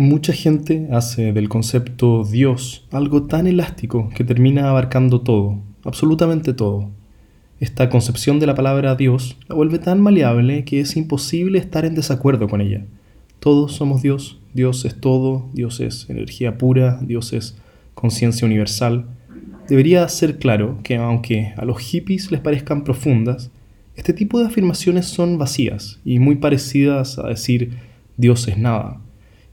Mucha gente hace del concepto Dios algo tan elástico que termina abarcando todo, absolutamente todo. Esta concepción de la palabra Dios la vuelve tan maleable que es imposible estar en desacuerdo con ella. Todos somos Dios, Dios es todo, Dios es energía pura, Dios es conciencia universal. Debería ser claro que aunque a los hippies les parezcan profundas, este tipo de afirmaciones son vacías y muy parecidas a decir Dios es nada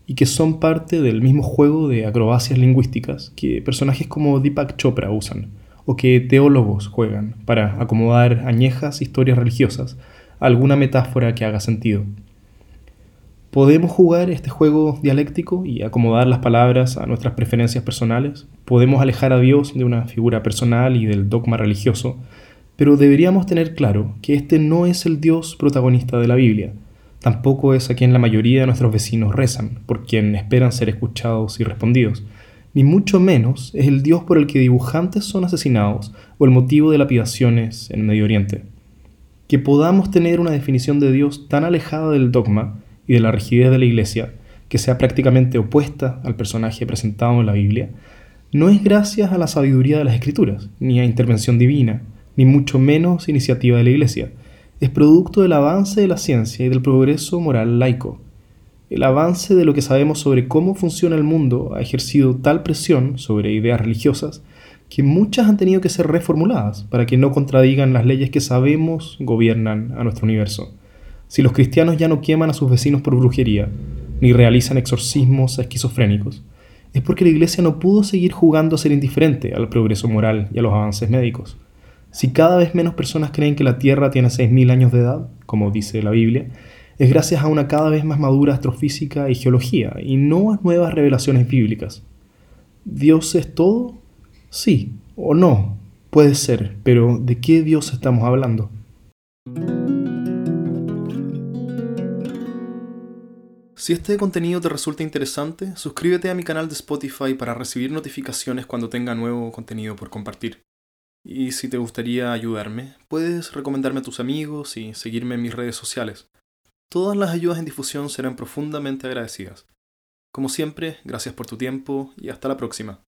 y que son parte del mismo juego de acrobacias lingüísticas que personajes como Deepak Chopra usan, o que teólogos juegan para acomodar añejas historias religiosas a alguna metáfora que haga sentido. ¿Podemos jugar este juego dialéctico y acomodar las palabras a nuestras preferencias personales? ¿Podemos alejar a Dios de una figura personal y del dogma religioso? Pero deberíamos tener claro que este no es el Dios protagonista de la Biblia, Tampoco es a quien la mayoría de nuestros vecinos rezan, por quien esperan ser escuchados y respondidos, ni mucho menos es el Dios por el que dibujantes son asesinados o el motivo de lapidaciones en Medio Oriente. Que podamos tener una definición de Dios tan alejada del dogma y de la rigidez de la Iglesia, que sea prácticamente opuesta al personaje presentado en la Biblia, no es gracias a la sabiduría de las Escrituras, ni a intervención divina, ni mucho menos iniciativa de la Iglesia, es producto del avance de la ciencia y del progreso moral laico. El avance de lo que sabemos sobre cómo funciona el mundo ha ejercido tal presión sobre ideas religiosas que muchas han tenido que ser reformuladas para que no contradigan las leyes que sabemos gobiernan a nuestro universo. Si los cristianos ya no queman a sus vecinos por brujería, ni realizan exorcismos esquizofrénicos, es porque la Iglesia no pudo seguir jugando a ser indiferente al progreso moral y a los avances médicos. Si cada vez menos personas creen que la Tierra tiene 6.000 años de edad, como dice la Biblia, es gracias a una cada vez más madura astrofísica y geología, y no a nuevas revelaciones bíblicas. ¿Dios es todo? Sí o no, puede ser, pero ¿de qué Dios estamos hablando? Si este contenido te resulta interesante, suscríbete a mi canal de Spotify para recibir notificaciones cuando tenga nuevo contenido por compartir. Y si te gustaría ayudarme, puedes recomendarme a tus amigos y seguirme en mis redes sociales. Todas las ayudas en difusión serán profundamente agradecidas. Como siempre, gracias por tu tiempo y hasta la próxima.